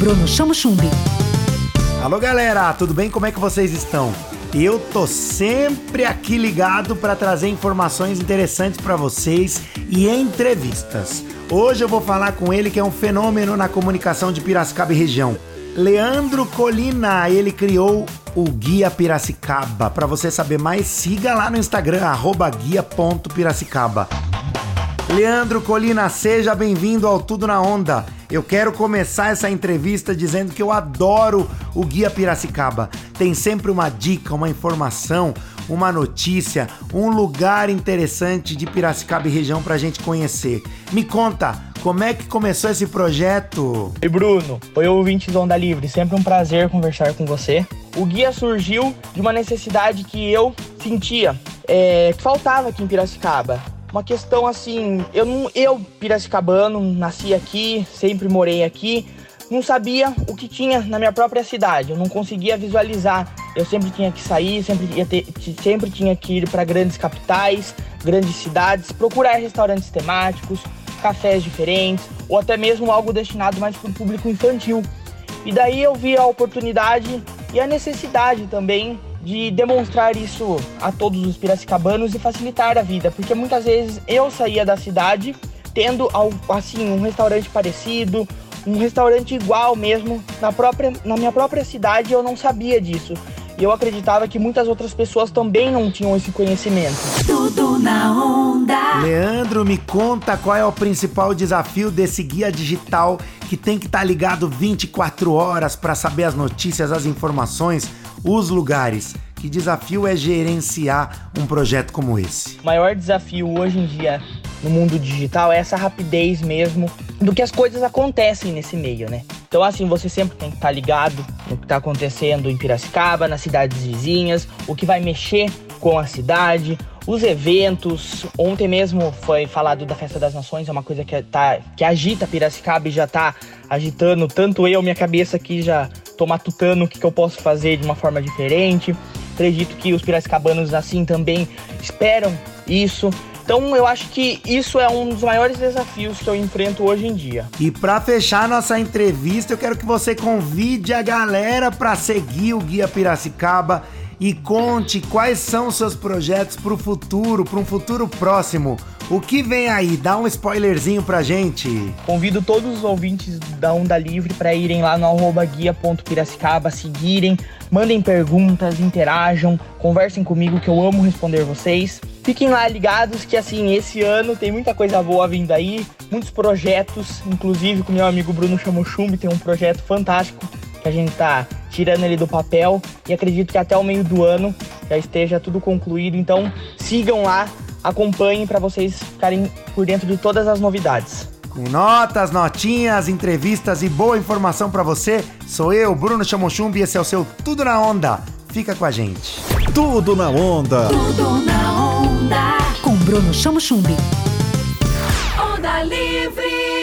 Bruno Chamo Chumbi. Alô galera, tudo bem? Como é que vocês estão? Eu tô sempre aqui ligado para trazer informações interessantes para vocês e entrevistas. Hoje eu vou falar com ele que é um fenômeno na comunicação de Piracicaba e região. Leandro Colina, ele criou o Guia Piracicaba. Para você saber mais, siga lá no Instagram guia.piracicaba. Leandro Colina, seja bem-vindo ao Tudo na Onda. Eu quero começar essa entrevista dizendo que eu adoro o Guia Piracicaba. Tem sempre uma dica, uma informação, uma notícia, um lugar interessante de Piracicaba e região pra gente conhecer. Me conta, como é que começou esse projeto? Oi, Bruno. Oi, ouvintes do Onda Livre. Sempre um prazer conversar com você. O guia surgiu de uma necessidade que eu sentia, é, que faltava aqui em Piracicaba uma questão assim, eu não, eu piracicabano, nasci aqui, sempre morei aqui, não sabia o que tinha na minha própria cidade, eu não conseguia visualizar. Eu sempre tinha que sair, sempre, ia ter, sempre tinha que ir para grandes capitais, grandes cidades, procurar restaurantes temáticos, cafés diferentes, ou até mesmo algo destinado mais para o público infantil. E daí eu vi a oportunidade e a necessidade também de demonstrar isso a todos os piracicabanos e facilitar a vida, porque muitas vezes eu saía da cidade tendo assim um restaurante parecido, um restaurante igual mesmo na própria na minha própria cidade, eu não sabia disso. E eu acreditava que muitas outras pessoas também não tinham esse conhecimento. Tudo na onda. Leandro, me conta qual é o principal desafio desse guia digital que tem que estar tá ligado 24 horas para saber as notícias, as informações os lugares. Que desafio é gerenciar um projeto como esse? O maior desafio hoje em dia no mundo digital é essa rapidez mesmo do que as coisas acontecem nesse meio, né? Então, assim, você sempre tem que estar ligado no que está acontecendo em Piracicaba, nas cidades vizinhas, o que vai mexer com a cidade, os eventos. Ontem mesmo foi falado da Festa das Nações, é uma coisa que, tá, que agita Piracicaba e já está agitando tanto eu, minha cabeça aqui já tô matutando o que, que eu posso fazer de uma forma diferente. Acredito que os piracicabanos assim também esperam isso. Então eu acho que isso é um dos maiores desafios que eu enfrento hoje em dia. E para fechar nossa entrevista, eu quero que você convide a galera para seguir o Guia Piracicaba e conte quais são seus projetos para o futuro, para um futuro próximo. O que vem aí? Dá um spoilerzinho pra gente. Convido todos os ouvintes da Onda Livre para irem lá no arroba guia.piracicaba, seguirem, mandem perguntas, interajam, conversem comigo que eu amo responder vocês. Fiquem lá ligados que assim, esse ano tem muita coisa boa vindo aí, muitos projetos, inclusive com meu amigo Bruno Chamochumbi tem um projeto fantástico que a gente tá tirando ele do papel e acredito que até o meio do ano já esteja tudo concluído. Então sigam lá acompanhem para vocês ficarem por dentro de todas as novidades. Com notas, notinhas, entrevistas e boa informação para você, sou eu, Bruno Chamochumbi, e esse é o seu Tudo na Onda. Fica com a gente. Tudo na Onda. Tudo na Onda. Com Bruno Chamochumbi. Onda Livre.